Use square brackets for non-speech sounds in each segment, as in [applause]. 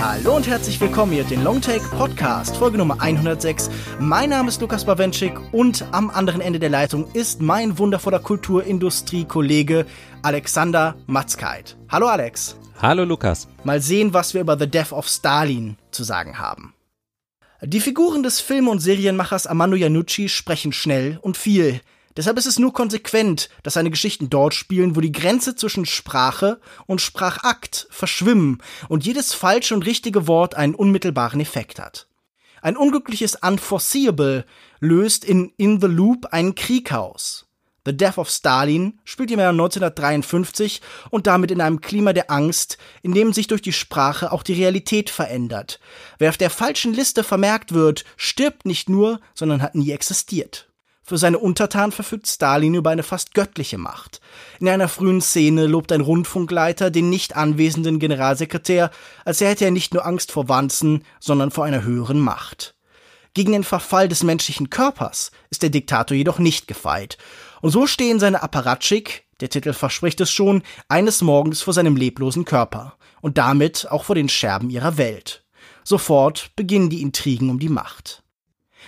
Hallo und herzlich willkommen hier, den Longtake Podcast, Folge Nummer 106. Mein Name ist Lukas Bawenschik und am anderen Ende der Leitung ist mein wundervoller Kulturindustrie-Kollege Alexander Matzkeit. Hallo Alex. Hallo Lukas. Mal sehen, was wir über The Death of Stalin zu sagen haben. Die Figuren des Film- und Serienmachers Armando Iannucci sprechen schnell und viel. Deshalb ist es nur konsequent, dass seine Geschichten dort spielen, wo die Grenze zwischen Sprache und Sprachakt verschwimmen und jedes falsche und richtige Wort einen unmittelbaren Effekt hat. Ein unglückliches Unforeseeable löst in In the Loop einen Krieg aus. The Death of Stalin spielt im Jahr 1953 und damit in einem Klima der Angst, in dem sich durch die Sprache auch die Realität verändert. Wer auf der falschen Liste vermerkt wird, stirbt nicht nur, sondern hat nie existiert. Für seine Untertanen verfügt Stalin über eine fast göttliche Macht. In einer frühen Szene lobt ein Rundfunkleiter den nicht anwesenden Generalsekretär, als hätte er nicht nur Angst vor Wanzen, sondern vor einer höheren Macht. Gegen den Verfall des menschlichen Körpers ist der Diktator jedoch nicht gefeit. Und so stehen seine Apparatschik, der Titel verspricht es schon, eines Morgens vor seinem leblosen Körper und damit auch vor den Scherben ihrer Welt. Sofort beginnen die Intrigen um die Macht.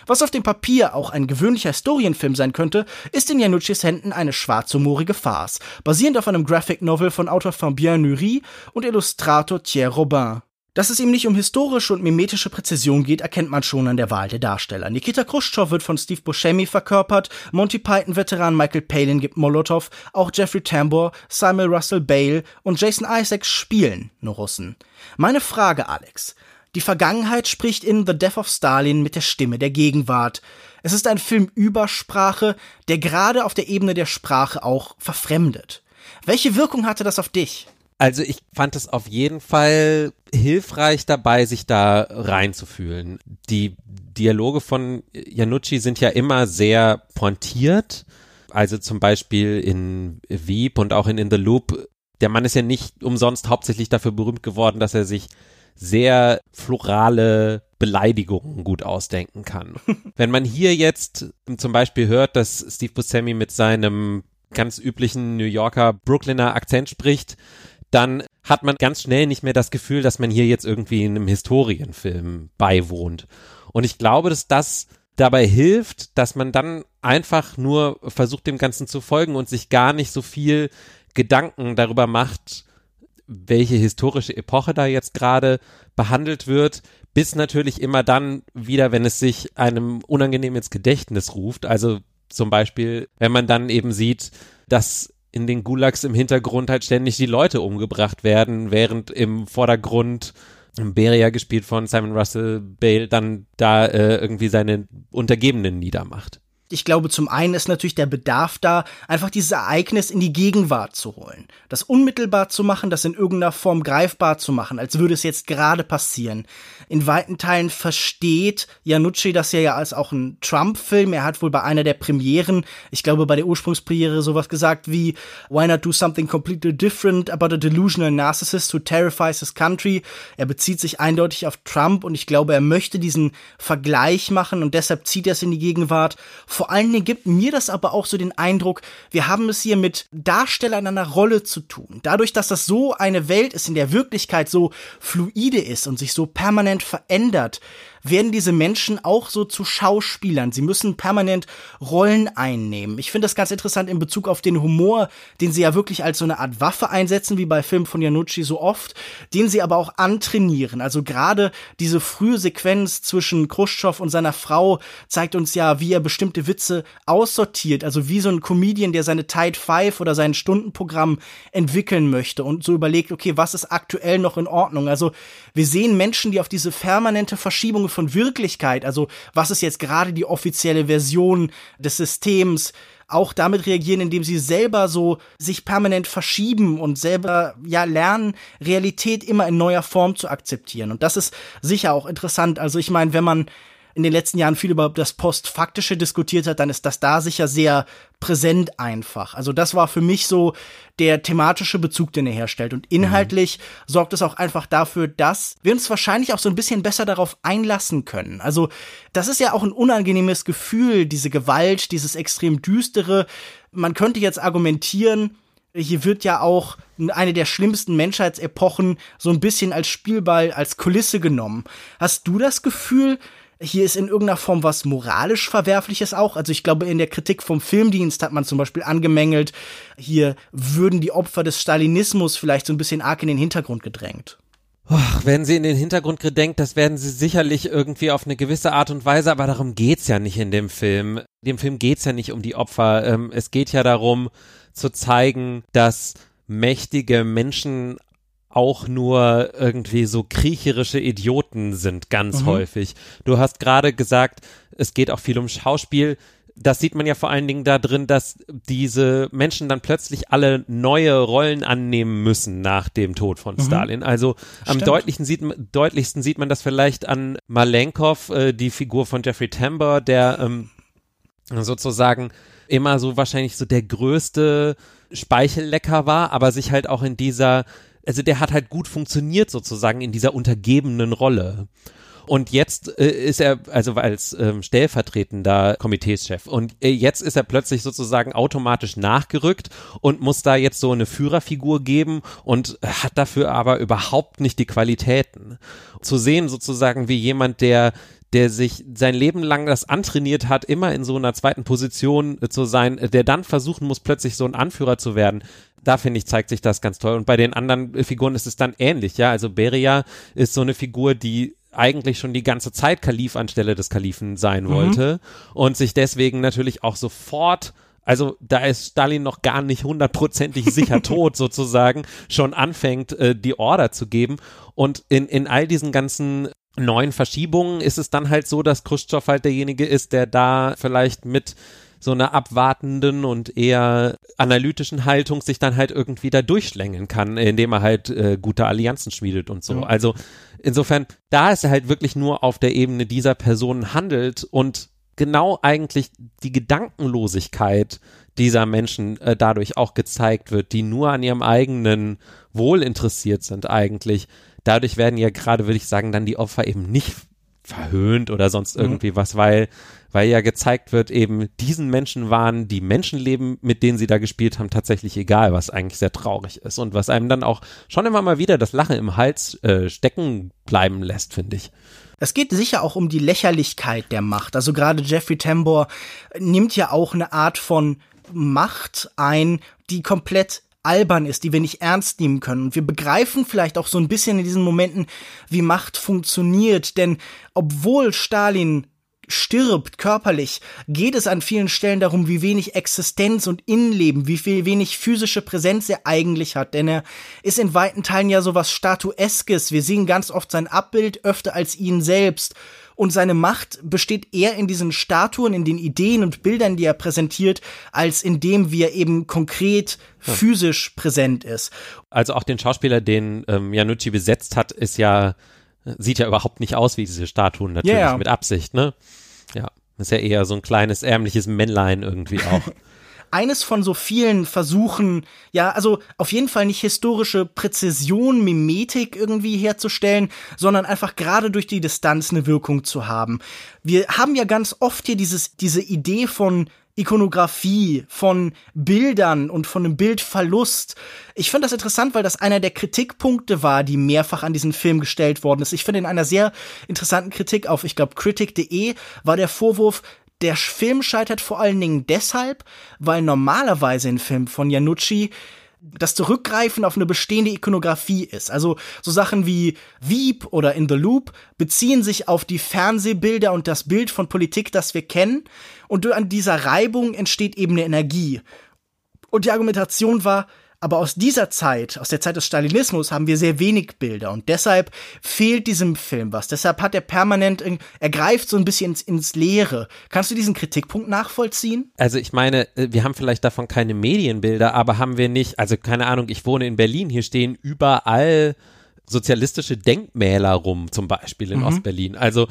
Was auf dem Papier auch ein gewöhnlicher Historienfilm sein könnte, ist in Januccis Händen eine schwarzhumorige Farce, basierend auf einem Graphic Novel von Autor Fabien Nury und Illustrator Thierry Robin. Dass es ihm nicht um historische und mimetische Präzision geht, erkennt man schon an der Wahl der Darsteller. Nikita Khrushchev wird von Steve Buscemi verkörpert, Monty Python-Veteran Michael Palin gibt Molotov, auch Jeffrey Tambor, Samuel Russell Bale und Jason Isaacs spielen nur Russen. Meine Frage, Alex. Die Vergangenheit spricht in The Death of Stalin mit der Stimme der Gegenwart. Es ist ein Film über Sprache, der gerade auf der Ebene der Sprache auch verfremdet. Welche Wirkung hatte das auf dich? Also ich fand es auf jeden Fall hilfreich dabei, sich da reinzufühlen. Die Dialoge von Janucci sind ja immer sehr pointiert. Also zum Beispiel in Wieb und auch in In the Loop. Der Mann ist ja nicht umsonst hauptsächlich dafür berühmt geworden, dass er sich sehr florale Beleidigungen gut ausdenken kann. [laughs] Wenn man hier jetzt zum Beispiel hört, dass Steve Buscemi mit seinem ganz üblichen New Yorker Brooklyner Akzent spricht, dann hat man ganz schnell nicht mehr das Gefühl, dass man hier jetzt irgendwie in einem Historienfilm beiwohnt. Und ich glaube, dass das dabei hilft, dass man dann einfach nur versucht, dem Ganzen zu folgen und sich gar nicht so viel Gedanken darüber macht, welche historische Epoche da jetzt gerade behandelt wird, bis natürlich immer dann wieder, wenn es sich einem unangenehm ins Gedächtnis ruft. Also zum Beispiel, wenn man dann eben sieht, dass in den Gulags im Hintergrund halt ständig die Leute umgebracht werden, während im Vordergrund Beria gespielt von Simon Russell Bale dann da äh, irgendwie seine Untergebenen niedermacht ich glaube, zum einen ist natürlich der Bedarf da, einfach dieses Ereignis in die Gegenwart zu holen. Das unmittelbar zu machen, das in irgendeiner Form greifbar zu machen, als würde es jetzt gerade passieren. In weiten Teilen versteht Janucci das ja als auch ein Trump-Film. Er hat wohl bei einer der Premieren, ich glaube bei der Ursprungspremiere sowas gesagt wie Why not do something completely different about a delusional narcissist who terrifies his country? Er bezieht sich eindeutig auf Trump und ich glaube, er möchte diesen Vergleich machen und deshalb zieht er es in die Gegenwart vor allen Dingen gibt mir das aber auch so den Eindruck, wir haben es hier mit Darstellern einer Rolle zu tun. Dadurch, dass das so eine Welt ist, in der Wirklichkeit so fluide ist und sich so permanent verändert, werden diese Menschen auch so zu Schauspielern. Sie müssen permanent Rollen einnehmen. Ich finde das ganz interessant in Bezug auf den Humor, den sie ja wirklich als so eine Art Waffe einsetzen, wie bei Filmen von Janucci so oft, den sie aber auch antrainieren. Also gerade diese frühe Sequenz zwischen Khrushchev und seiner Frau zeigt uns ja, wie er bestimmte Witze aussortiert. Also wie so ein Comedian, der seine Tide Five oder sein Stundenprogramm entwickeln möchte und so überlegt, okay, was ist aktuell noch in Ordnung? Also wir sehen Menschen, die auf diese permanente Verschiebung von Wirklichkeit, also was ist jetzt gerade die offizielle Version des Systems, auch damit reagieren, indem sie selber so sich permanent verschieben und selber ja lernen, Realität immer in neuer Form zu akzeptieren. Und das ist sicher auch interessant. Also ich meine, wenn man in den letzten Jahren viel über das Postfaktische diskutiert hat, dann ist das da sicher sehr präsent einfach. Also das war für mich so der thematische Bezug, den er herstellt. Und inhaltlich mhm. sorgt es auch einfach dafür, dass wir uns wahrscheinlich auch so ein bisschen besser darauf einlassen können. Also das ist ja auch ein unangenehmes Gefühl, diese Gewalt, dieses extrem düstere. Man könnte jetzt argumentieren, hier wird ja auch eine der schlimmsten Menschheitsepochen so ein bisschen als Spielball, als Kulisse genommen. Hast du das Gefühl, hier ist in irgendeiner Form was moralisch Verwerfliches auch. Also ich glaube, in der Kritik vom Filmdienst hat man zum Beispiel angemängelt, hier würden die Opfer des Stalinismus vielleicht so ein bisschen arg in den Hintergrund gedrängt. Och, werden sie in den Hintergrund gedrängt, das werden sie sicherlich irgendwie auf eine gewisse Art und Weise, aber darum geht's ja nicht in dem Film. Dem Film geht's ja nicht um die Opfer. Ähm, es geht ja darum, zu zeigen, dass mächtige Menschen auch nur irgendwie so kriecherische Idioten sind, ganz mhm. häufig. Du hast gerade gesagt, es geht auch viel um Schauspiel. Das sieht man ja vor allen Dingen da drin, dass diese Menschen dann plötzlich alle neue Rollen annehmen müssen nach dem Tod von mhm. Stalin. Also am deutlichsten sieht, deutlichsten sieht man das vielleicht an Malenkov, äh, die Figur von Jeffrey Tambor, der ähm, sozusagen immer so wahrscheinlich so der größte Speichellecker war, aber sich halt auch in dieser, also der hat halt gut funktioniert sozusagen in dieser untergebenen Rolle. Und jetzt äh, ist er, also als ähm, stellvertretender Komiteeschef, und äh, jetzt ist er plötzlich sozusagen automatisch nachgerückt und muss da jetzt so eine Führerfigur geben und hat dafür aber überhaupt nicht die Qualitäten. Zu sehen sozusagen wie jemand, der der sich sein Leben lang das antrainiert hat, immer in so einer zweiten Position äh, zu sein, äh, der dann versuchen muss, plötzlich so ein Anführer zu werden. Da finde ich, zeigt sich das ganz toll. Und bei den anderen äh, Figuren ist es dann ähnlich, ja. Also Beria ist so eine Figur, die eigentlich schon die ganze Zeit Kalif anstelle des Kalifen sein mhm. wollte und sich deswegen natürlich auch sofort also da ist Stalin noch gar nicht hundertprozentig sicher [laughs] tot sozusagen, schon anfängt, äh, die Order zu geben. Und in, in all diesen ganzen neuen Verschiebungen ist es dann halt so, dass Khrushchev halt derjenige ist, der da vielleicht mit so einer abwartenden und eher analytischen Haltung sich dann halt irgendwie da durchschlängeln kann, indem er halt äh, gute Allianzen schmiedet und so. Ja. Also insofern, da ist er halt wirklich nur auf der Ebene dieser Personen handelt und genau eigentlich die Gedankenlosigkeit dieser Menschen äh, dadurch auch gezeigt wird, die nur an ihrem eigenen Wohl interessiert sind eigentlich dadurch werden ja gerade, würde ich sagen, dann die Opfer eben nicht verhöhnt oder sonst mhm. irgendwie mhm. was, weil, weil ja gezeigt wird, eben diesen Menschen waren die Menschenleben, mit denen sie da gespielt haben, tatsächlich egal, was eigentlich sehr traurig ist und was einem dann auch schon immer mal wieder das Lachen im Hals äh, stecken bleiben lässt, finde ich. Es geht sicher auch um die Lächerlichkeit der Macht. Also gerade Jeffrey Tambor nimmt ja auch eine Art von Macht ein, die komplett albern ist, die wir nicht ernst nehmen können. Und wir begreifen vielleicht auch so ein bisschen in diesen Momenten, wie Macht funktioniert. Denn obwohl Stalin stirbt körperlich, geht es an vielen Stellen darum, wie wenig Existenz und Innenleben, wie viel wenig physische Präsenz er eigentlich hat. Denn er ist in weiten Teilen ja sowas Statueskes. Wir sehen ganz oft sein Abbild öfter als ihn selbst und seine Macht besteht eher in diesen Statuen, in den Ideen und Bildern, die er präsentiert, als in dem, wie er eben konkret ja. physisch präsent ist. Also auch den Schauspieler, den ähm, Janucci besetzt hat, ist ja, sieht ja überhaupt nicht aus wie diese Statuen, natürlich yeah. mit Absicht, ne? Ja, ist ja eher so ein kleines ärmliches Männlein irgendwie auch. [laughs] eines von so vielen Versuchen, ja, also auf jeden Fall nicht historische Präzision, Mimetik irgendwie herzustellen, sondern einfach gerade durch die Distanz eine Wirkung zu haben. Wir haben ja ganz oft hier dieses, diese Idee von Ikonografie, von Bildern und von einem Bildverlust. Ich finde das interessant, weil das einer der Kritikpunkte war, die mehrfach an diesen Film gestellt worden ist. Ich finde in einer sehr interessanten Kritik auf, ich glaube, critic.de war der Vorwurf, der Film scheitert vor allen Dingen deshalb, weil normalerweise ein Film von Janucci das Zurückgreifen auf eine bestehende Ikonografie ist. Also so Sachen wie Wieb oder In the Loop beziehen sich auf die Fernsehbilder und das Bild von Politik, das wir kennen. Und an dieser Reibung entsteht eben eine Energie. Und die Argumentation war, aber aus dieser Zeit, aus der Zeit des Stalinismus, haben wir sehr wenig Bilder und deshalb fehlt diesem Film was. Deshalb hat er permanent, er greift so ein bisschen ins, ins Leere. Kannst du diesen Kritikpunkt nachvollziehen? Also ich meine, äh, wir haben vielleicht davon keine Medienbilder, aber haben wir nicht, also keine Ahnung, ich wohne in Berlin, hier stehen überall sozialistische Denkmäler rum, zum Beispiel in mhm. Ostberlin. Also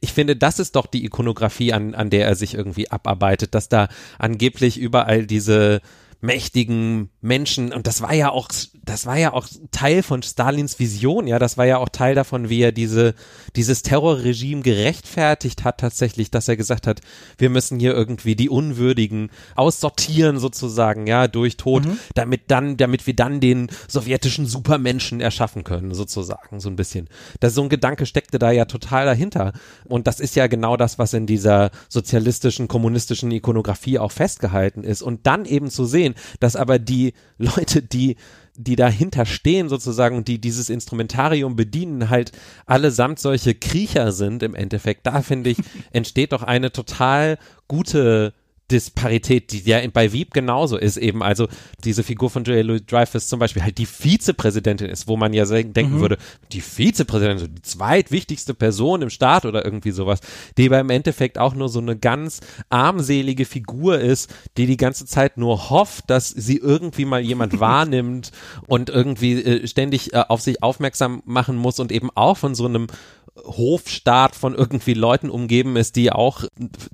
ich finde, das ist doch die Ikonografie, an, an der er sich irgendwie abarbeitet, dass da angeblich überall diese mächtigen Menschen und das war ja auch das war ja auch Teil von Stalins Vision, ja, das war ja auch Teil davon, wie er diese dieses Terrorregime gerechtfertigt hat tatsächlich, dass er gesagt hat, wir müssen hier irgendwie die Unwürdigen aussortieren sozusagen, ja, durch Tod, mhm. damit dann damit wir dann den sowjetischen Supermenschen erschaffen können sozusagen, so ein bisschen. Das so ein Gedanke steckte da ja total dahinter und das ist ja genau das, was in dieser sozialistischen kommunistischen Ikonografie auch festgehalten ist und dann eben zu sehen, dass aber die Leute, die die dahinter stehen sozusagen und die dieses Instrumentarium bedienen, halt allesamt solche Kriecher sind im Endeffekt. Da finde ich, [laughs] entsteht doch eine total gute Disparität, die ja bei Wieb genauso ist eben. Also diese Figur von Julia Louis Dreyfus zum Beispiel halt die Vizepräsidentin ist, wo man ja denken mhm. würde, die Vizepräsidentin, die zweitwichtigste Person im Staat oder irgendwie sowas, die aber im Endeffekt auch nur so eine ganz armselige Figur ist, die die ganze Zeit nur hofft, dass sie irgendwie mal jemand [laughs] wahrnimmt und irgendwie äh, ständig äh, auf sich aufmerksam machen muss und eben auch von so einem Hofstaat von irgendwie Leuten umgeben ist, die auch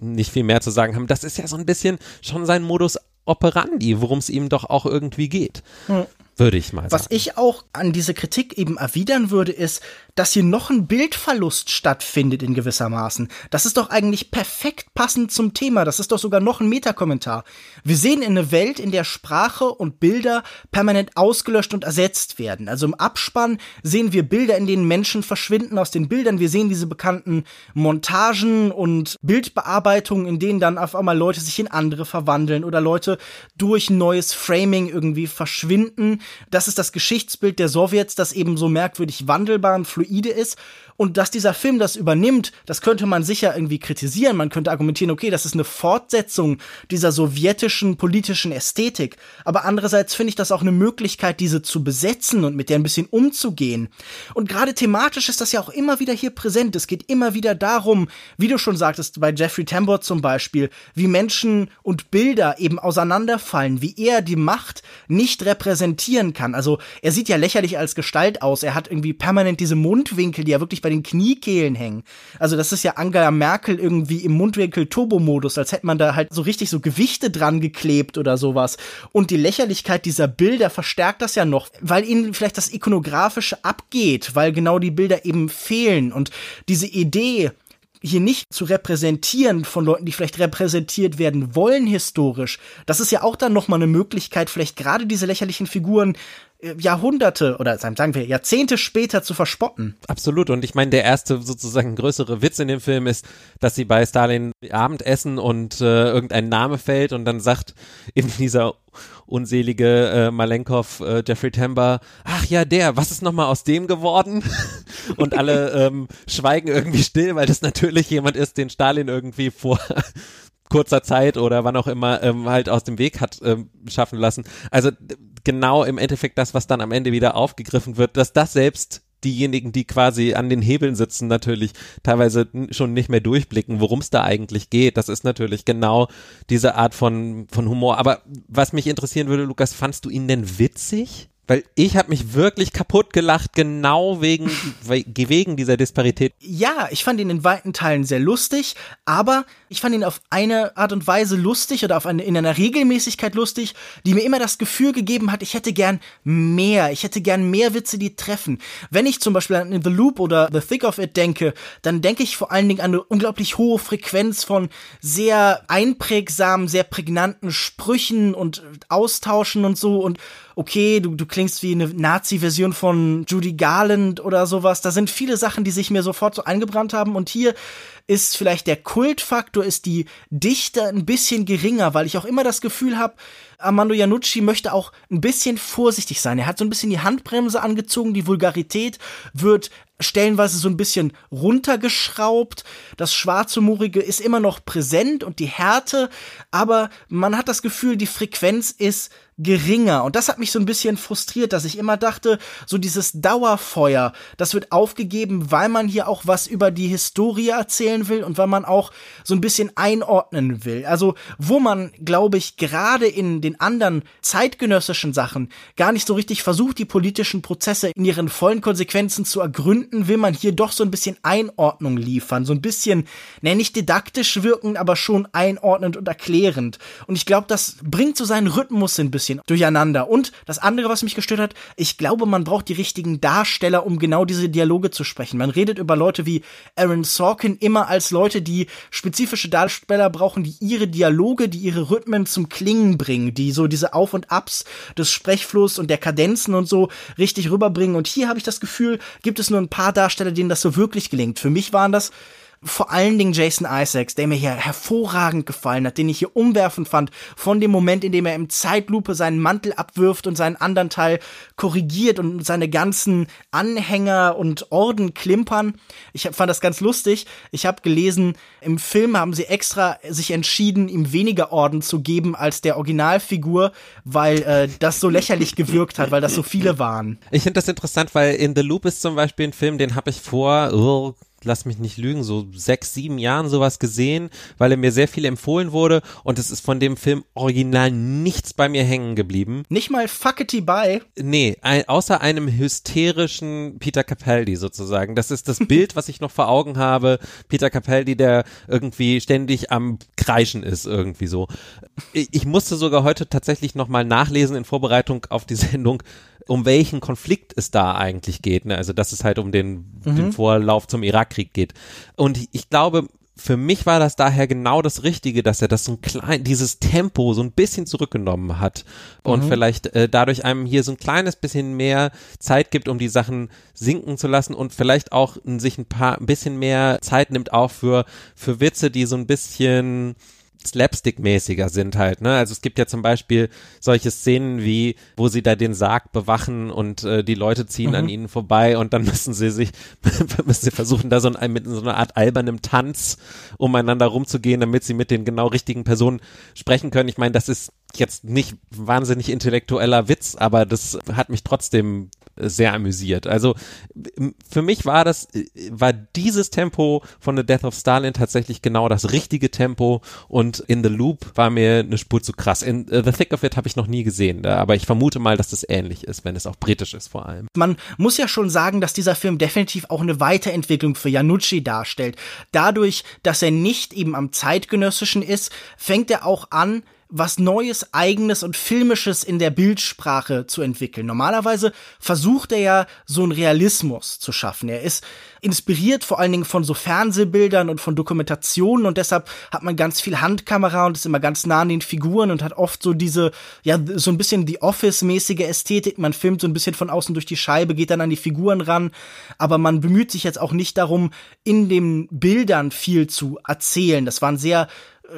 nicht viel mehr zu sagen haben. Das ist ja so ein bisschen schon sein Modus operandi, worum es ihm doch auch irgendwie geht. Hm. Würde ich mal sagen. Was ich auch an diese Kritik eben erwidern würde, ist, dass hier noch ein Bildverlust stattfindet in gewisser Maßen. Das ist doch eigentlich perfekt passend zum Thema. Das ist doch sogar noch ein Metakommentar. Wir sehen in eine Welt, in der Sprache und Bilder permanent ausgelöscht und ersetzt werden. Also im Abspann sehen wir Bilder, in denen Menschen verschwinden aus den Bildern. Wir sehen diese bekannten Montagen und Bildbearbeitungen, in denen dann auf einmal Leute sich in andere verwandeln oder Leute durch neues Framing irgendwie verschwinden. Das ist das Geschichtsbild der Sowjets, das eben so merkwürdig wandelbar und fluide ist und dass dieser Film das übernimmt, das könnte man sicher irgendwie kritisieren. Man könnte argumentieren, okay, das ist eine Fortsetzung dieser sowjetischen politischen Ästhetik. Aber andererseits finde ich das auch eine Möglichkeit, diese zu besetzen und mit der ein bisschen umzugehen. Und gerade thematisch ist das ja auch immer wieder hier präsent. Es geht immer wieder darum, wie du schon sagtest, bei Jeffrey Tambor zum Beispiel, wie Menschen und Bilder eben auseinanderfallen, wie er die Macht nicht repräsentieren kann. Also er sieht ja lächerlich als Gestalt aus. Er hat irgendwie permanent diese Mundwinkel, die er wirklich bei den Kniekehlen hängen. Also das ist ja Angela Merkel irgendwie im Mundwinkel Turbo-Modus, als hätte man da halt so richtig so Gewichte dran geklebt oder sowas. Und die Lächerlichkeit dieser Bilder verstärkt das ja noch, weil ihnen vielleicht das ikonografische abgeht, weil genau die Bilder eben fehlen und diese Idee, hier nicht zu repräsentieren von Leuten, die vielleicht repräsentiert werden wollen historisch. Das ist ja auch dann nochmal eine Möglichkeit, vielleicht gerade diese lächerlichen Figuren Jahrhunderte oder sagen wir Jahrzehnte später zu verspotten. Absolut. Und ich meine, der erste sozusagen größere Witz in dem Film ist, dass sie bei Stalin Abendessen und äh, irgendein Name fällt und dann sagt eben [laughs] dieser unselige äh, Malenkov, äh, Jeffrey Tambor, ach ja, der, was ist nochmal aus dem geworden? [laughs] und alle ähm, schweigen irgendwie still, weil das natürlich jemand ist, den Stalin irgendwie vor [laughs] kurzer Zeit oder wann auch immer ähm, halt aus dem Weg hat ähm, schaffen lassen. Also genau im Endeffekt das, was dann am Ende wieder aufgegriffen wird, dass das selbst diejenigen, die quasi an den Hebeln sitzen, natürlich teilweise schon nicht mehr durchblicken, worum es da eigentlich geht. Das ist natürlich genau diese Art von, von Humor. Aber was mich interessieren würde, Lukas, fandst du ihn denn witzig? Weil ich habe mich wirklich kaputt gelacht, genau wegen, wegen dieser Disparität. Ja, ich fand ihn in weiten Teilen sehr lustig, aber ich fand ihn auf eine Art und Weise lustig oder auf eine, in einer Regelmäßigkeit lustig, die mir immer das Gefühl gegeben hat, ich hätte gern mehr, ich hätte gern mehr Witze, die treffen. Wenn ich zum Beispiel an The Loop oder The Thick of It denke, dann denke ich vor allen Dingen an eine unglaublich hohe Frequenz von sehr einprägsamen, sehr prägnanten Sprüchen und Austauschen und so und okay, du, du klingst wie eine Nazi-Version von Judy Garland oder sowas. Da sind viele Sachen, die sich mir sofort so eingebrannt haben. Und hier ist vielleicht der Kultfaktor, ist die Dichte ein bisschen geringer, weil ich auch immer das Gefühl habe, Armando Iannucci möchte auch ein bisschen vorsichtig sein. Er hat so ein bisschen die Handbremse angezogen, die Vulgarität wird stellenweise so ein bisschen runtergeschraubt. Das Schwarzhumorige ist immer noch präsent und die Härte, aber man hat das Gefühl, die Frequenz ist geringer. Und das hat mich so ein bisschen frustriert, dass ich immer dachte, so dieses Dauerfeuer, das wird aufgegeben, weil man hier auch was über die Historie erzählen will und weil man auch so ein bisschen einordnen will. Also, wo man, glaube ich, gerade in den anderen zeitgenössischen Sachen gar nicht so richtig versucht, die politischen Prozesse in ihren vollen Konsequenzen zu ergründen, Momenten will man hier doch so ein bisschen Einordnung liefern, so ein bisschen, ne, nicht didaktisch wirken, aber schon einordnend und erklärend. Und ich glaube, das bringt so seinen Rhythmus ein bisschen durcheinander. Und das andere, was mich gestört hat, ich glaube, man braucht die richtigen Darsteller, um genau diese Dialoge zu sprechen. Man redet über Leute wie Aaron Sorkin immer als Leute, die spezifische Darsteller brauchen, die ihre Dialoge, die ihre Rhythmen zum Klingen bringen, die so diese Auf und Abs des Sprechflusses und der Kadenzen und so richtig rüberbringen. Und hier habe ich das Gefühl, gibt es nur ein paar Darsteller, denen das so wirklich gelingt. Für mich waren das vor allen Dingen Jason Isaacs, der mir hier hervorragend gefallen hat, den ich hier umwerfend fand, von dem Moment, in dem er im Zeitlupe seinen Mantel abwirft und seinen anderen Teil korrigiert und seine ganzen Anhänger und Orden klimpern. Ich fand das ganz lustig. Ich habe gelesen, im Film haben sie extra sich entschieden, ihm weniger Orden zu geben als der Originalfigur, weil äh, das so lächerlich gewirkt hat, weil das so viele waren. Ich finde das interessant, weil in The Loop ist zum Beispiel ein Film, den habe ich vor oh, lass mich nicht lügen, so sechs, sieben Jahren sowas gesehen, weil er mir sehr viel empfohlen wurde und es ist von dem Film original nichts bei mir hängen geblieben. Nicht mal Fuckety Bye? Nee, ein, außer einem hysterischen Peter Capaldi sozusagen. Das ist das [laughs] Bild, was ich noch vor Augen habe. Peter Capaldi, der irgendwie ständig am Kreischen ist, irgendwie so. Ich, ich musste sogar heute tatsächlich nochmal nachlesen in Vorbereitung auf die Sendung, um welchen Konflikt es da eigentlich geht. Ne? Also dass es halt um den, mhm. den Vorlauf zum Irakkrieg geht. Und ich glaube, für mich war das daher genau das Richtige, dass er das so ein klein, dieses Tempo so ein bisschen zurückgenommen hat und mhm. vielleicht äh, dadurch einem hier so ein kleines bisschen mehr Zeit gibt, um die Sachen sinken zu lassen und vielleicht auch sich ein paar, ein bisschen mehr Zeit nimmt auch für, für Witze, die so ein bisschen Slapstick-mäßiger sind halt, ne? Also es gibt ja zum Beispiel solche Szenen wie, wo sie da den Sarg bewachen und äh, die Leute ziehen mhm. an ihnen vorbei und dann [laughs] müssen sie sich, [laughs] müssen sie versuchen, da so ein, mit so einer Art albernem Tanz umeinander rumzugehen, damit sie mit den genau richtigen Personen sprechen können. Ich meine, das ist jetzt nicht wahnsinnig intellektueller Witz, aber das hat mich trotzdem sehr amüsiert. Also für mich war das, war dieses Tempo von The Death of Stalin tatsächlich genau das richtige Tempo und In the Loop war mir eine Spur zu krass. In uh, The Thick of It habe ich noch nie gesehen, aber ich vermute mal, dass das ähnlich ist, wenn es auch britisch ist vor allem. Man muss ja schon sagen, dass dieser Film definitiv auch eine Weiterentwicklung für Janucci darstellt. Dadurch, dass er nicht eben am zeitgenössischen ist, fängt er auch an, was Neues, Eigenes und Filmisches in der Bildsprache zu entwickeln. Normalerweise versucht er ja so einen Realismus zu schaffen. Er ist inspiriert vor allen Dingen von so Fernsehbildern und von Dokumentationen und deshalb hat man ganz viel Handkamera und ist immer ganz nah an den Figuren und hat oft so diese, ja, so ein bisschen die Office-mäßige Ästhetik. Man filmt so ein bisschen von außen durch die Scheibe, geht dann an die Figuren ran, aber man bemüht sich jetzt auch nicht darum, in den Bildern viel zu erzählen. Das waren sehr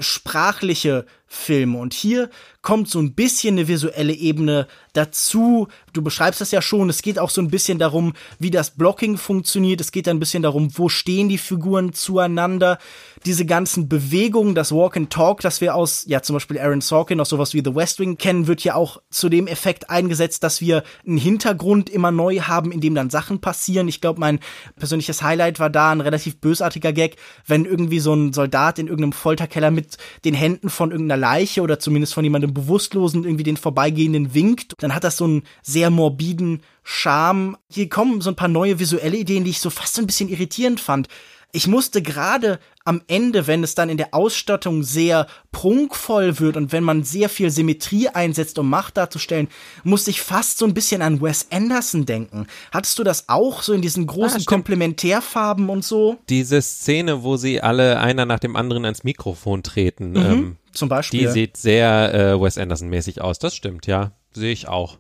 sprachliche Filme. Und hier kommt so ein bisschen eine visuelle Ebene dazu. Du beschreibst das ja schon. Es geht auch so ein bisschen darum, wie das Blocking funktioniert. Es geht ein bisschen darum, wo stehen die Figuren zueinander. Diese ganzen Bewegungen, das Walk and Talk, das wir aus, ja, zum Beispiel Aaron Sorkin, aus sowas wie The West Wing kennen, wird ja auch zu dem Effekt eingesetzt, dass wir einen Hintergrund immer neu haben, in dem dann Sachen passieren. Ich glaube, mein persönliches Highlight war da ein relativ bösartiger Gag, wenn irgendwie so ein Soldat in irgendeinem Folterkeller mit den Händen von irgendeiner Leiche oder zumindest von jemandem Bewusstlosen irgendwie den Vorbeigehenden winkt, dann hat das so einen sehr morbiden Charme. Hier kommen so ein paar neue visuelle Ideen, die ich so fast so ein bisschen irritierend fand. Ich musste gerade am Ende, wenn es dann in der Ausstattung sehr prunkvoll wird und wenn man sehr viel Symmetrie einsetzt, um Macht darzustellen, musste ich fast so ein bisschen an Wes Anderson denken. Hattest du das auch so in diesen großen ah, Komplementärfarben und so? Diese Szene, wo sie alle einer nach dem anderen ans Mikrofon treten, mhm, ähm, zum Beispiel. Die sieht sehr äh, Wes Anderson-mäßig aus. Das stimmt, ja. Sehe ich auch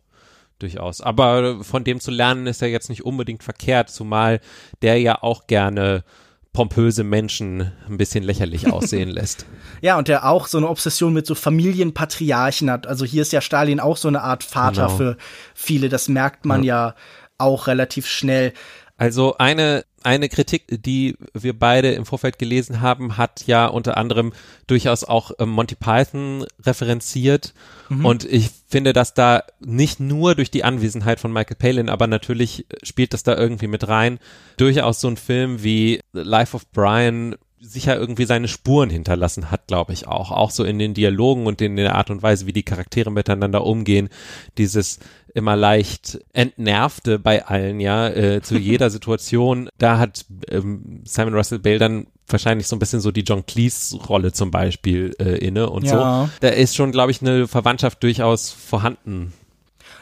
durchaus. Aber von dem zu lernen ist ja jetzt nicht unbedingt verkehrt, zumal der ja auch gerne pompöse Menschen ein bisschen lächerlich [laughs] aussehen lässt. Ja, und der auch so eine Obsession mit so Familienpatriarchen hat. Also hier ist ja Stalin auch so eine Art Vater genau. für viele. Das merkt man ja. ja auch relativ schnell. Also eine eine Kritik, die wir beide im Vorfeld gelesen haben, hat ja unter anderem durchaus auch ähm, Monty Python referenziert. Mhm. Und ich finde, dass da nicht nur durch die Anwesenheit von Michael Palin, aber natürlich spielt das da irgendwie mit rein, durchaus so ein Film wie Life of Brian sicher irgendwie seine Spuren hinterlassen hat, glaube ich auch. Auch so in den Dialogen und in der Art und Weise, wie die Charaktere miteinander umgehen. Dieses immer leicht entnervte bei allen, ja, äh, zu [laughs] jeder Situation. Da hat ähm, Simon Russell Bale dann wahrscheinlich so ein bisschen so die John Cleese Rolle zum Beispiel äh, inne und ja. so. Da ist schon, glaube ich, eine Verwandtschaft durchaus vorhanden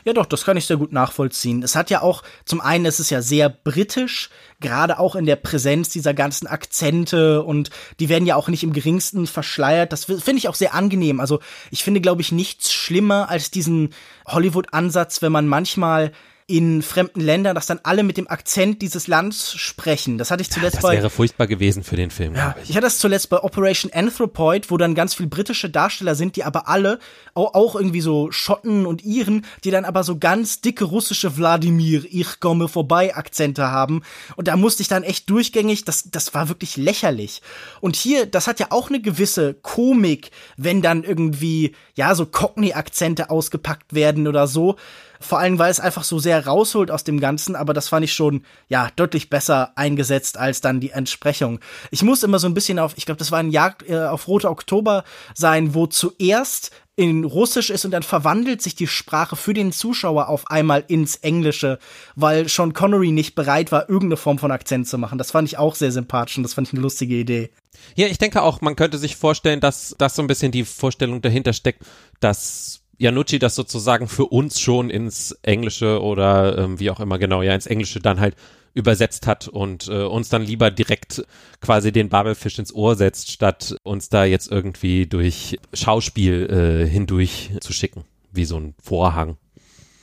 ja, doch, das kann ich sehr gut nachvollziehen. Es hat ja auch, zum einen ist es ja sehr britisch, gerade auch in der Präsenz dieser ganzen Akzente und die werden ja auch nicht im geringsten verschleiert. Das finde ich auch sehr angenehm. Also ich finde, glaube ich, nichts schlimmer als diesen Hollywood-Ansatz, wenn man manchmal in fremden Ländern, dass dann alle mit dem Akzent dieses Landes sprechen. Das hatte ich zuletzt ja, das bei. Das wäre furchtbar gewesen für den Film. Ja, ich. ich hatte das zuletzt bei Operation Anthropoid, wo dann ganz viel britische Darsteller sind, die aber alle auch irgendwie so Schotten und Iren, die dann aber so ganz dicke russische Wladimir, ich komme vorbei Akzente haben. Und da musste ich dann echt durchgängig, das, das war wirklich lächerlich. Und hier, das hat ja auch eine gewisse Komik, wenn dann irgendwie, ja, so Cockney-Akzente ausgepackt werden oder so. Vor allem, weil es einfach so sehr rausholt aus dem Ganzen, aber das fand ich schon, ja, deutlich besser eingesetzt als dann die Entsprechung. Ich muss immer so ein bisschen auf, ich glaube, das war ein Jagd äh, auf Rote Oktober sein, wo zuerst in Russisch ist und dann verwandelt sich die Sprache für den Zuschauer auf einmal ins Englische, weil Sean Connery nicht bereit war, irgendeine Form von Akzent zu machen. Das fand ich auch sehr sympathisch und das fand ich eine lustige Idee. Ja, ich denke auch, man könnte sich vorstellen, dass das so ein bisschen die Vorstellung dahinter steckt, dass Janucci das sozusagen für uns schon ins Englische oder ähm, wie auch immer genau, ja, ins Englische dann halt übersetzt hat und äh, uns dann lieber direkt quasi den Babelfisch ins Ohr setzt, statt uns da jetzt irgendwie durch Schauspiel äh, hindurch zu schicken, wie so ein Vorhang.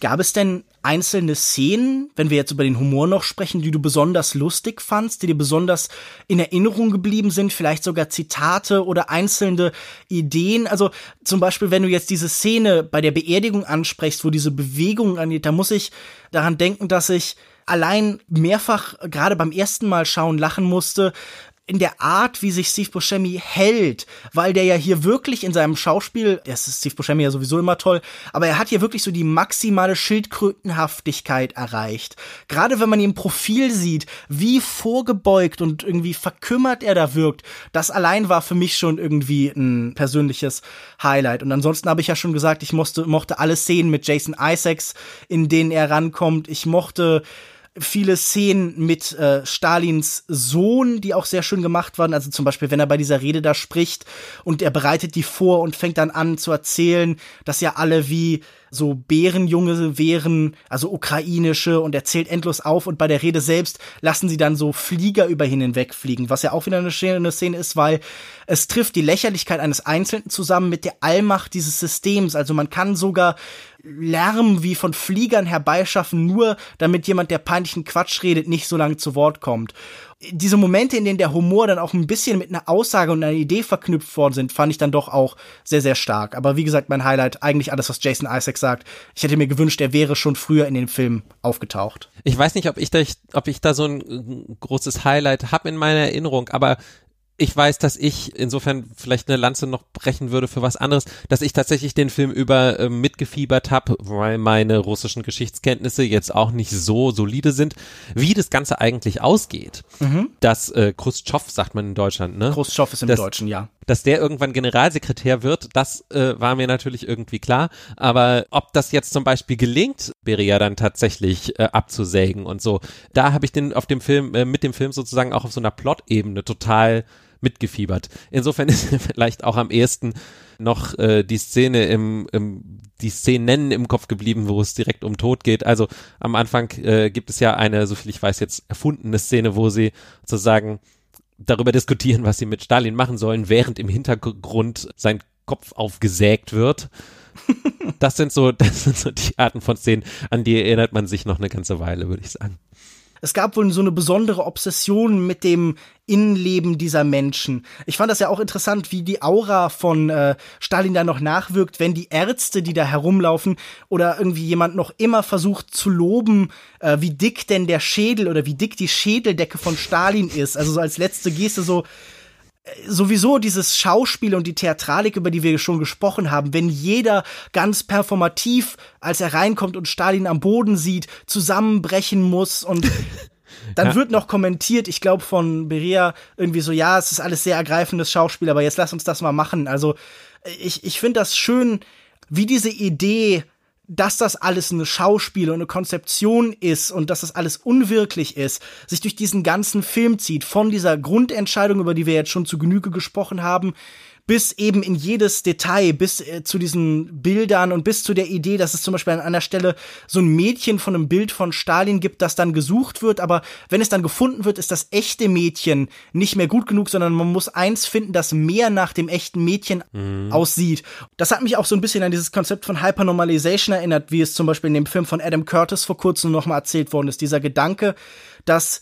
Gab es denn einzelne Szenen, wenn wir jetzt über den Humor noch sprechen, die du besonders lustig fandst, die dir besonders in Erinnerung geblieben sind, vielleicht sogar Zitate oder einzelne Ideen? Also zum Beispiel, wenn du jetzt diese Szene bei der Beerdigung ansprichst, wo diese Bewegung angeht, da muss ich daran denken, dass ich allein mehrfach gerade beim ersten Mal schauen lachen musste, in der Art, wie sich Steve Buscemi hält, weil der ja hier wirklich in seinem Schauspiel, das ist Steve Buscemi ja sowieso immer toll, aber er hat hier wirklich so die maximale Schildkrötenhaftigkeit erreicht. Gerade wenn man ihn im Profil sieht, wie vorgebeugt und irgendwie verkümmert er da wirkt, das allein war für mich schon irgendwie ein persönliches Highlight. Und ansonsten habe ich ja schon gesagt, ich mochte, mochte alle Szenen mit Jason Isaacs, in denen er rankommt. Ich mochte viele Szenen mit äh, Stalins Sohn, die auch sehr schön gemacht waren. Also zum Beispiel, wenn er bei dieser Rede da spricht und er bereitet die vor und fängt dann an zu erzählen, dass ja alle wie so Bärenjunge wären, also ukrainische und er zählt endlos auf und bei der Rede selbst lassen sie dann so Flieger über ihn hinwegfliegen, was ja auch wieder eine schöne Szene ist, weil es trifft die Lächerlichkeit eines Einzelnen zusammen mit der Allmacht dieses Systems. Also man kann sogar Lärm wie von Fliegern herbeischaffen, nur damit jemand, der peinlichen Quatsch redet, nicht so lange zu Wort kommt diese Momente, in denen der Humor dann auch ein bisschen mit einer Aussage und einer Idee verknüpft worden sind, fand ich dann doch auch sehr, sehr stark. Aber wie gesagt, mein Highlight, eigentlich alles, was Jason Isaac sagt. Ich hätte mir gewünscht, er wäre schon früher in den Film aufgetaucht. Ich weiß nicht, ob ich da, ob ich da so ein großes Highlight habe in meiner Erinnerung, aber ich weiß, dass ich insofern vielleicht eine Lanze noch brechen würde für was anderes, dass ich tatsächlich den Film über äh, mitgefiebert habe, weil meine russischen Geschichtskenntnisse jetzt auch nicht so solide sind, wie das Ganze eigentlich ausgeht. Mhm. Dass äh, Khrushchev, sagt man in Deutschland, ne? Khrushchev ist im dass, Deutschen, ja. Dass der irgendwann Generalsekretär wird, das äh, war mir natürlich irgendwie klar. Aber ob das jetzt zum Beispiel gelingt, wäre ja dann tatsächlich äh, abzusägen und so. Da habe ich den auf dem Film, äh, mit dem Film sozusagen auch auf so einer Plot-Ebene total mitgefiebert. Insofern ist [laughs] vielleicht auch am ehesten noch äh, die Szene im, im die Szenen im Kopf geblieben, wo es direkt um Tod geht. Also am Anfang äh, gibt es ja eine, so viel ich weiß, jetzt erfundene Szene, wo sie sozusagen darüber diskutieren, was sie mit Stalin machen sollen, während im Hintergrund sein Kopf aufgesägt wird. [laughs] Das sind so, [laughs] das sind so die Arten von Szenen, an die erinnert man sich noch eine ganze Weile, würde ich sagen es gab wohl so eine besondere Obsession mit dem Innenleben dieser Menschen. Ich fand das ja auch interessant, wie die Aura von äh, Stalin da noch nachwirkt, wenn die Ärzte, die da herumlaufen, oder irgendwie jemand noch immer versucht zu loben, äh, wie dick denn der Schädel oder wie dick die Schädeldecke von Stalin ist. Also so als letzte Geste so, sowieso dieses Schauspiel und die Theatralik, über die wir schon gesprochen haben, wenn jeder ganz performativ, als er reinkommt und Stalin am Boden sieht, zusammenbrechen muss und [laughs] Dann Ja. wird noch kommentiert, ich glaube von Berea irgendwie so, ja, es ist alles sehr ergreifendes Schauspiel, aber jetzt lass uns das mal machen. Also ich, ich finde das schön, wie diese Idee, dass das alles eine Schauspiel und eine Konzeption ist und dass das alles unwirklich ist, sich durch diesen ganzen Film zieht, von dieser Grundentscheidung, über die wir jetzt schon zu Genüge gesprochen haben, bis eben in jedes Detail, bis äh, zu diesen Bildern und bis zu der Idee, dass es zum Beispiel an einer Stelle so ein Mädchen von einem Bild von Stalin gibt, das dann gesucht wird, aber wenn es dann gefunden wird, ist das echte Mädchen nicht mehr gut genug, sondern man muss eins finden, das mehr nach dem echten Mädchen aussieht. Das hat mich auch so ein bisschen an dieses Konzept von Hypernormalization erinnert, wie es zum Beispiel in dem Film von Adam Curtis vor kurzem nochmal erzählt worden ist. Dieser Gedanke, dass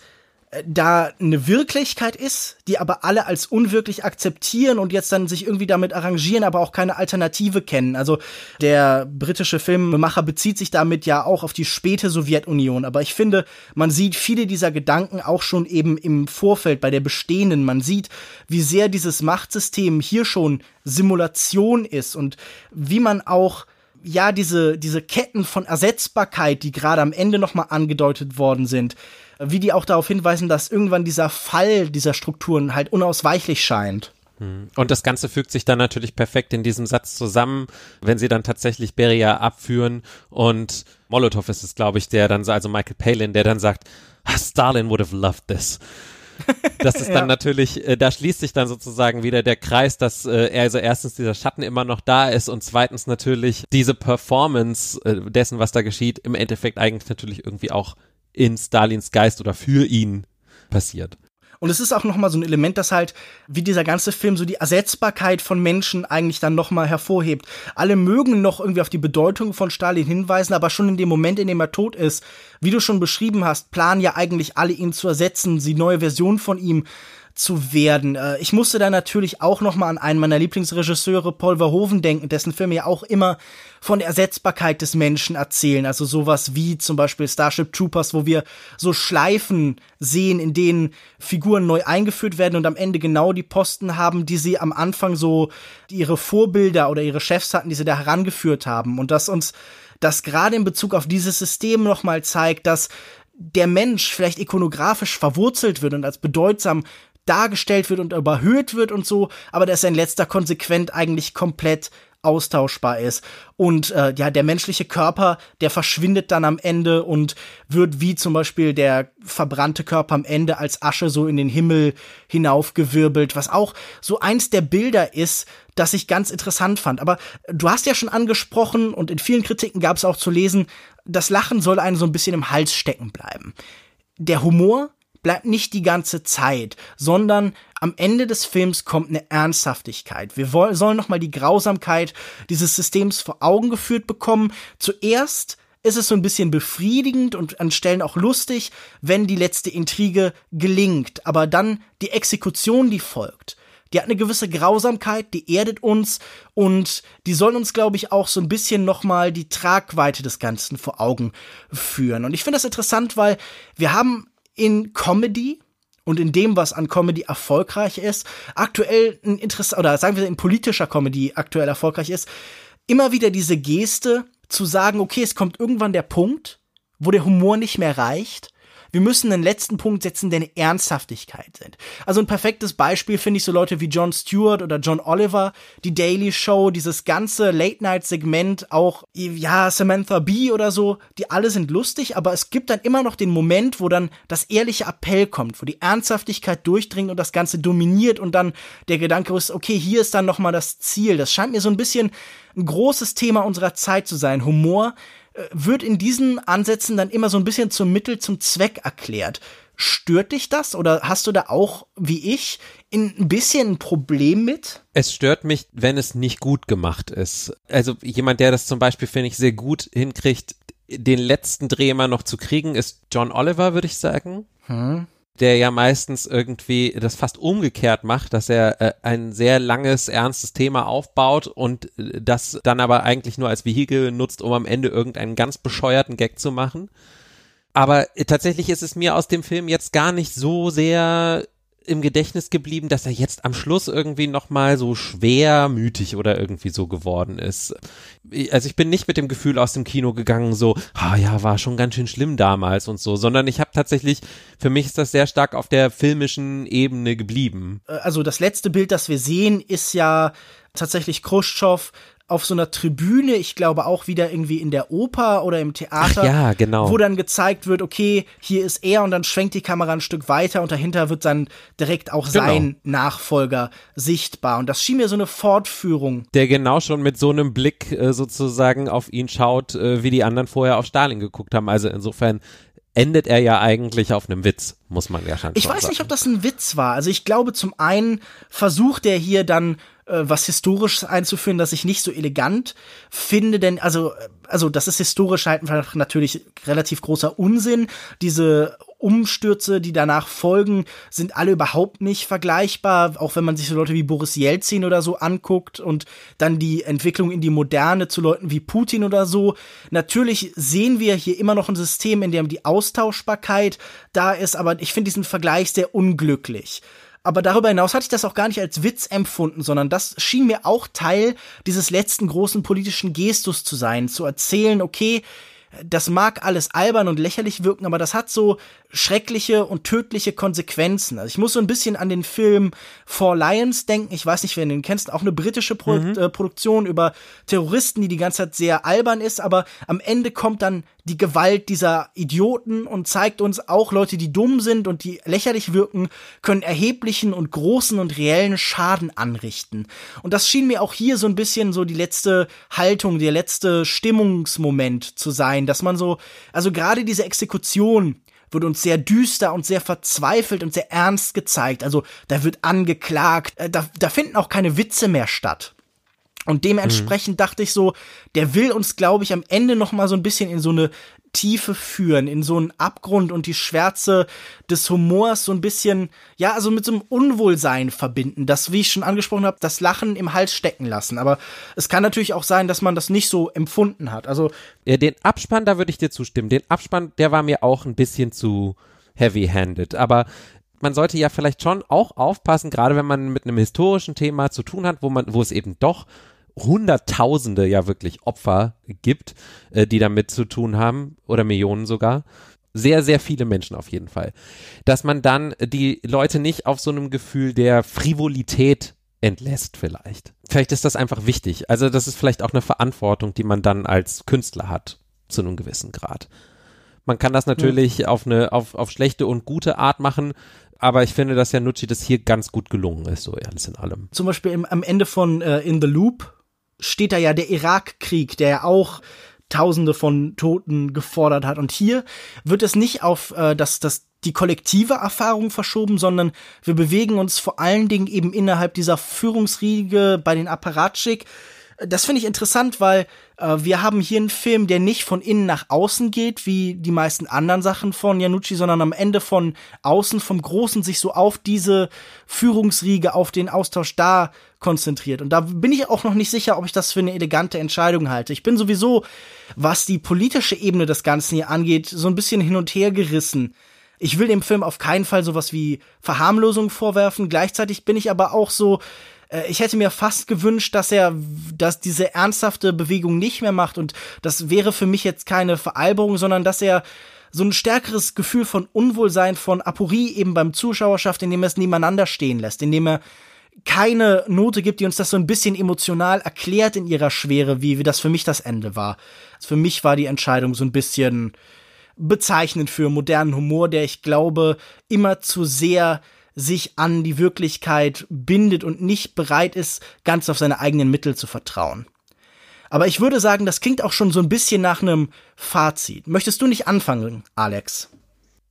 da eine Wirklichkeit ist, die aber alle als unwirklich akzeptieren und jetzt dann sich irgendwie damit arrangieren, aber auch keine Alternative kennen. Also der britische Filmemacher bezieht sich damit ja auch auf die späte Sowjetunion, aber ich finde, man sieht viele dieser Gedanken auch schon eben im Vorfeld bei der bestehenden. Man sieht, wie sehr dieses Machtsystem hier schon Simulation ist und wie man auch ja, diese, diese Ketten von Ersetzbarkeit, die gerade am Ende nochmal angedeutet worden sind, wie die auch darauf hinweisen, dass irgendwann dieser Fall dieser Strukturen halt unausweichlich scheint. Und das Ganze fügt sich dann natürlich perfekt in diesem Satz zusammen, wenn sie dann tatsächlich Beria abführen und Molotow ist es, glaube ich, der dann, so- also Michael Palin, der dann sagt, "Ah, Stalin would have loved this. Das ist dann Ja. natürlich, äh, da schließt sich dann sozusagen wieder der Kreis, dass äh, er also erstens dieser Schatten immer noch da ist und zweitens natürlich diese Performance äh, dessen, was da geschieht, im Endeffekt eigentlich natürlich irgendwie auch in Stalins Geist oder für ihn passiert. Und es ist auch nochmal so ein Element, das halt, wie dieser ganze Film, so die Ersetzbarkeit von Menschen eigentlich dann nochmal hervorhebt. Alle mögen noch irgendwie auf die Bedeutung von Stalin hinweisen, aber schon in dem Moment, in dem er tot ist, wie du schon beschrieben hast, planen ja eigentlich alle ihn zu ersetzen, sie neue Versionen von ihm zu werden. Äh, Ich musste da natürlich auch noch mal an einen meiner Lieblingsregisseure, Paul Verhoeven, denken, dessen Filme ja auch immer von der Ersetzbarkeit des Menschen erzählen. Also sowas wie zum Beispiel Starship Troopers, wo wir so Schleifen sehen, in denen Figuren neu eingeführt werden und am Ende genau die Posten haben, die sie am Anfang so ihre Vorbilder oder ihre Chefs hatten, die sie da herangeführt haben. Und dass uns das gerade in Bezug auf dieses System noch mal zeigt, dass der Mensch vielleicht ikonografisch verwurzelt wird und als bedeutsam dargestellt wird und überhöht wird und so, aber dass er in letzter konsequent eigentlich komplett austauschbar ist. Und äh, ja, der menschliche Körper, der verschwindet dann am Ende und wird wie zum Beispiel der verbrannte Körper am Ende als Asche so in den Himmel hinaufgewirbelt, was auch so eins der Bilder ist, das ich ganz interessant fand. Aber du hast ja schon angesprochen und in vielen Kritiken gab es auch zu lesen, das Lachen soll einem so ein bisschen im Hals stecken bleiben. Der Humor bleibt nicht die ganze Zeit, sondern am Ende des Films kommt eine Ernsthaftigkeit. Wir wollen, sollen nochmal die Grausamkeit dieses Systems vor Augen geführt bekommen. Zuerst ist es so ein bisschen befriedigend und an Stellen auch lustig, wenn die letzte Intrige gelingt. Aber dann die Exekution, die folgt, die hat eine gewisse Grausamkeit, die erdet uns und die soll uns, glaube ich, auch so ein bisschen nochmal die Tragweite des Ganzen vor Augen führen. Und ich finde das interessant, weil wir haben in Comedy und in dem, was an Comedy erfolgreich ist, aktuell ein Interesse, oder sagen wir in politischer Comedy aktuell erfolgreich ist, immer wieder diese Geste zu sagen, okay, es kommt irgendwann der Punkt, wo der Humor nicht mehr reicht. Wir müssen einen letzten Punkt setzen, der eine Ernsthaftigkeit sind. Also ein perfektes Beispiel finde ich so Leute wie Jon Stewart oder John Oliver, die Daily Show, dieses ganze Late-Night-Segment, auch, ja, Samantha Bee oder so, die alle sind lustig, aber es gibt dann immer noch den Moment, wo dann das ehrliche Appell kommt, wo die Ernsthaftigkeit durchdringt und das Ganze dominiert und dann der Gedanke ist, okay, hier ist dann nochmal das Ziel. Das scheint mir so ein bisschen ein großes Thema unserer Zeit zu sein. Humor wird in diesen Ansätzen dann immer so ein bisschen zum Mittel zum Zweck erklärt. Stört dich das oder hast du da auch, wie ich, in ein bisschen ein Problem mit? Es stört mich, wenn es nicht gut gemacht ist. Also jemand, der das zum Beispiel, finde ich, sehr gut hinkriegt, den letzten Dreh immer noch zu kriegen, ist John Oliver, würde ich sagen. Der ja meistens irgendwie das fast umgekehrt macht, dass er äh, ein sehr langes, ernstes Thema aufbaut und äh, das dann aber eigentlich nur als Vehikel nutzt, um am Ende irgendeinen ganz bescheuerten Gag zu machen. Aber äh, tatsächlich ist es mir aus dem Film jetzt gar nicht so sehr im Gedächtnis geblieben, dass er jetzt am Schluss irgendwie nochmal so schwermütig oder irgendwie so geworden ist. Also ich bin nicht mit dem Gefühl aus dem Kino gegangen, so, ah ja, war schon ganz schön schlimm damals und so, sondern ich habe tatsächlich, für mich ist das sehr stark auf der filmischen Ebene geblieben. Also das letzte Bild, das wir sehen, ist ja tatsächlich Khrushchev auf so einer Tribüne, ich glaube auch wieder irgendwie in der Oper oder im Theater, Ach ja, genau. wo dann gezeigt wird, okay, hier ist er und dann schwenkt die Kamera ein Stück weiter und dahinter wird dann direkt auch genau. sein Nachfolger sichtbar. Und das schien mir so eine Fortführung. Der genau schon mit so einem Blick äh, sozusagen auf ihn schaut, äh, wie die anderen vorher auf Stalin geguckt haben. Also insofern endet er ja eigentlich auf einem Witz, muss man ja schon Ich weiß sagen. nicht, ob das ein Witz war. Also ich glaube, zum einen versucht er hier dann äh, was historisch einzuführen, das ich nicht so elegant finde, denn also also das ist historisch halt einfach natürlich relativ großer Unsinn. Diese Umstürze, die danach folgen, sind alle überhaupt nicht vergleichbar, auch wenn man sich so Leute wie Boris Jelzin oder so anguckt und dann die Entwicklung in die Moderne zu Leuten wie Putin oder so. Natürlich sehen wir hier immer noch ein System, in dem die Austauschbarkeit da ist, aber ich finde diesen Vergleich sehr unglücklich. Aber darüber hinaus hatte ich das auch gar nicht als Witz empfunden, sondern das schien mir auch Teil dieses letzten großen politischen Gestus zu sein, zu erzählen, okay, das mag alles albern und lächerlich wirken, aber das hat so schreckliche und tödliche Konsequenzen. Also ich muss so ein bisschen an den Film Four Lions denken. Ich weiß nicht, wer den kennst. Auch eine britische Pro mhm. äh, Produktion über Terroristen, die die ganze Zeit sehr albern ist. Aber am Ende kommt dann die Gewalt dieser Idioten und zeigt uns auch Leute, die dumm sind und die lächerlich wirken, können erheblichen und großen und reellen Schaden anrichten. Und das schien mir auch hier so ein bisschen so die letzte Haltung, der letzte Stimmungsmoment zu sein, dass man so, also gerade diese Exekution, wird uns sehr düster und sehr verzweifelt und sehr ernst gezeigt. Also da wird angeklagt, äh, da, da finden auch keine Witze mehr statt. Und dementsprechend mhm. dachte ich so, der will uns, glaube ich, am Ende noch mal so ein bisschen in so eine Tiefe führen, in so einen Abgrund und die Schwärze des Humors so ein bisschen, ja, also mit so einem Unwohlsein verbinden. Das, wie ich schon angesprochen habe, das Lachen im Hals stecken lassen. Aber es kann natürlich auch sein, dass man das nicht so empfunden hat. Also ja, den Abspann, da würde ich dir zustimmen. Den Abspann, der war mir auch ein bisschen zu heavy-handed. Aber man sollte ja vielleicht schon auch aufpassen, gerade wenn man mit einem historischen Thema zu tun hat, wo man, wo es eben doch Hunderttausende ja wirklich Opfer gibt, äh, die damit zu tun haben oder Millionen sogar. Sehr, sehr viele Menschen auf jeden Fall. Dass man dann die Leute nicht auf so einem Gefühl der Frivolität entlässt vielleicht. Vielleicht ist das einfach wichtig. Also das ist vielleicht auch eine Verantwortung, die man dann als Künstler hat, zu einem gewissen Grad. Man kann das natürlich mhm. auf eine, auf, auf schlechte und gute Art machen, aber ich finde, dass ja Nucci das hier ganz gut gelungen ist, so alles in allem. Zum Beispiel im, am Ende von äh, In the Loop steht da ja der Irakkrieg, der ja auch Tausende von Toten gefordert hat. Und hier wird es nicht auf äh, das, das die kollektive Erfahrung verschoben, sondern wir bewegen uns vor allen Dingen eben innerhalb dieser Führungsriege bei den Apparatschik, das finde ich interessant, weil äh, wir haben hier einen Film, der nicht von innen nach außen geht, wie die meisten anderen Sachen von Janucci, sondern am Ende von außen, vom Großen, sich so auf diese Führungsriege, auf den Austausch da konzentriert. Und da bin ich auch noch nicht sicher, ob ich das für eine elegante Entscheidung halte. Ich bin sowieso, was die politische Ebene des Ganzen hier angeht, so ein bisschen hin und her gerissen. Ich will dem Film auf keinen Fall sowas wie Verharmlosung vorwerfen. Gleichzeitig bin ich aber auch so, ich hätte mir fast gewünscht, dass er, dass diese ernsthafte Bewegung nicht mehr macht und das wäre für mich jetzt keine Veralberung, sondern dass er so ein stärkeres Gefühl von Unwohlsein, von Aporie eben beim Zuschauerschaft, indem er es nebeneinander stehen lässt, indem er keine Note gibt, die uns das so ein bisschen emotional erklärt in ihrer Schwere, wie, wie das für mich das Ende war. Also für mich war die Entscheidung so ein bisschen bezeichnend für modernen Humor, der ich glaube immer zu sehr sich an die Wirklichkeit bindet und nicht bereit ist, ganz auf seine eigenen Mittel zu vertrauen. Aber ich würde sagen, das klingt auch schon so ein bisschen nach einem Fazit. Möchtest du nicht anfangen, Alex?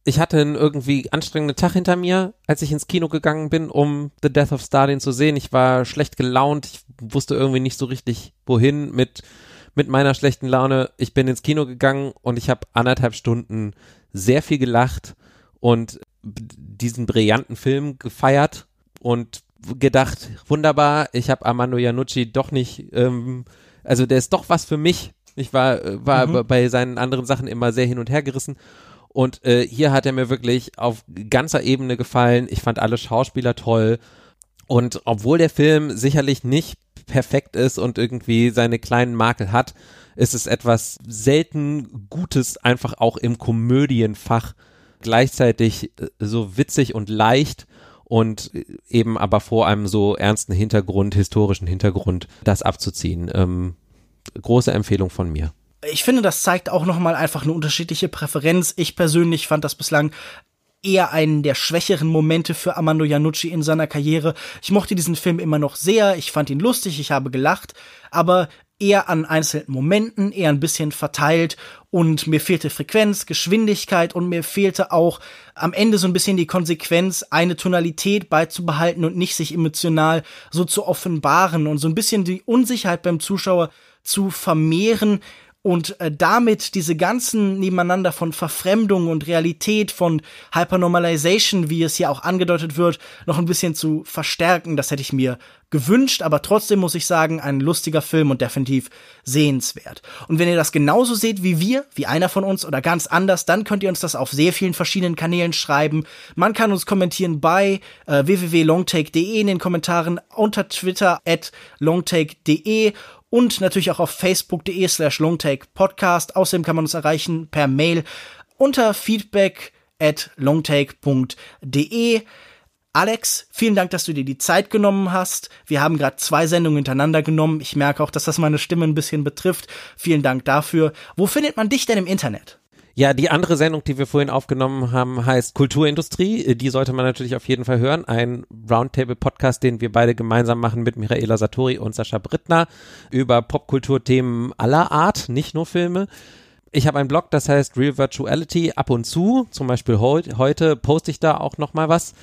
Ich hatte einen irgendwie anstrengenden Tag hinter mir, als ich ins Kino gegangen bin, um The Death of Stalin zu sehen. Ich war schlecht gelaunt, ich wusste irgendwie nicht so richtig, wohin mit, mit meiner schlechten Laune. Ich bin ins Kino gegangen und ich habe anderthalb Stunden sehr viel gelacht und diesen brillanten Film gefeiert und gedacht, wunderbar, ich habe Armando Iannucci doch nicht, ähm, also der ist doch was für mich. Ich war, war mhm. bei seinen anderen Sachen immer sehr hin und her gerissen Und äh, hier hat er mir wirklich auf ganzer Ebene gefallen. Ich fand alle Schauspieler toll. Und obwohl der Film sicherlich nicht perfekt ist und irgendwie seine kleinen Makel hat, ist es etwas selten Gutes, einfach auch im Komödienfach gleichzeitig äh, so witzig und leicht und eben aber vor einem so ernsten Hintergrund, historischen Hintergrund, das abzuziehen. Ähm, große Empfehlung von mir. Ich finde, das zeigt auch nochmal einfach eine unterschiedliche Präferenz. Ich persönlich fand das bislang eher einen der schwächeren Momente für Armando Iannucci in seiner Karriere. Ich mochte diesen Film immer noch sehr, ich fand ihn lustig, ich habe gelacht, aber eher an einzelnen Momenten, eher ein bisschen verteilt. Und mir fehlte Frequenz, Geschwindigkeit und mir fehlte auch am Ende so ein bisschen die Konsequenz, eine Tonalität beizubehalten und nicht sich emotional so zu offenbaren und so ein bisschen die Unsicherheit beim Zuschauer zu vermehren, und äh, damit diese ganzen nebeneinander von Verfremdung und Realität, von Hypernormalization, wie es hier auch angedeutet wird, noch ein bisschen zu verstärken. Das hätte ich mir gewünscht, aber trotzdem muss ich sagen, ein lustiger Film und definitiv sehenswert. Und wenn ihr das genauso seht wie wir, wie einer von uns oder ganz anders, dann könnt ihr uns das auf sehr vielen verschiedenen Kanälen schreiben. Man kann uns kommentieren bei äh, www.longtake.de in den Kommentaren, unter Twitter at longtake.de und natürlich auch auf facebook.de slash longtakepodcast. Außerdem kann man uns erreichen per Mail unter feedback at longtake.de. Alex, vielen Dank, dass du dir die Zeit genommen hast. Wir haben gerade zwei Sendungen hintereinander genommen. Ich merke auch, dass das meine Stimme ein bisschen betrifft. Vielen Dank dafür. Wo findet man dich denn im Internet? Ja, die andere Sendung, die wir vorhin aufgenommen haben, heißt Kulturindustrie. Die sollte man natürlich auf jeden Fall hören. Ein Roundtable-Podcast, den wir beide gemeinsam machen mit Michaela Satori und Sascha Brittner über Popkulturthemen aller Art, nicht nur Filme. Ich habe einen Blog, das heißt Real Virtuality ab und zu. Zum Beispiel heu heute poste ich da auch noch mal was.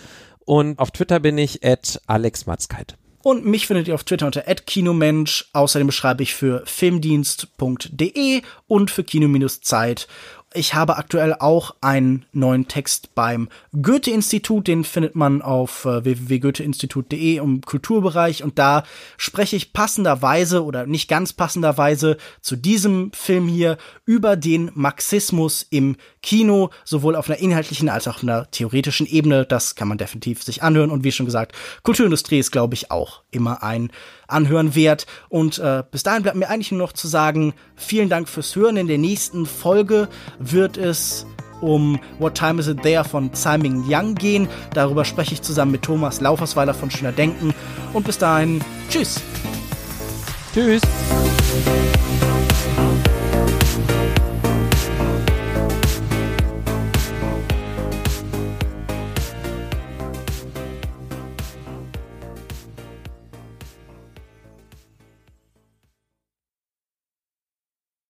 Und auf Twitter bin ich at Alex Matzkeit. Und mich findet ihr auf Twitter unter @kinomensch. Außerdem schreibe ich für filmdienst.de und für Kino-Zeit ich habe aktuell auch einen neuen Text beim Goethe-Institut, den findet man auf äh, www.goetheinstitut.de im Kulturbereich. Und da spreche ich passenderweise oder nicht ganz passenderweise zu diesem Film hier über den Marxismus im Kino, sowohl auf einer inhaltlichen als auch auf einer theoretischen Ebene. Das kann man definitiv sich anhören. Und wie schon gesagt, Kulturindustrie ist, glaube ich, auch immer ein Anhören wert. Und äh, bis dahin bleibt mir eigentlich nur noch zu sagen, vielen Dank fürs Hören. In der nächsten Folge wird es um What Time Is It There von Simon Young gehen. Darüber spreche ich zusammen mit Thomas Laufersweiler von Schöner Denken. Und bis dahin, tschüss. Tschüss.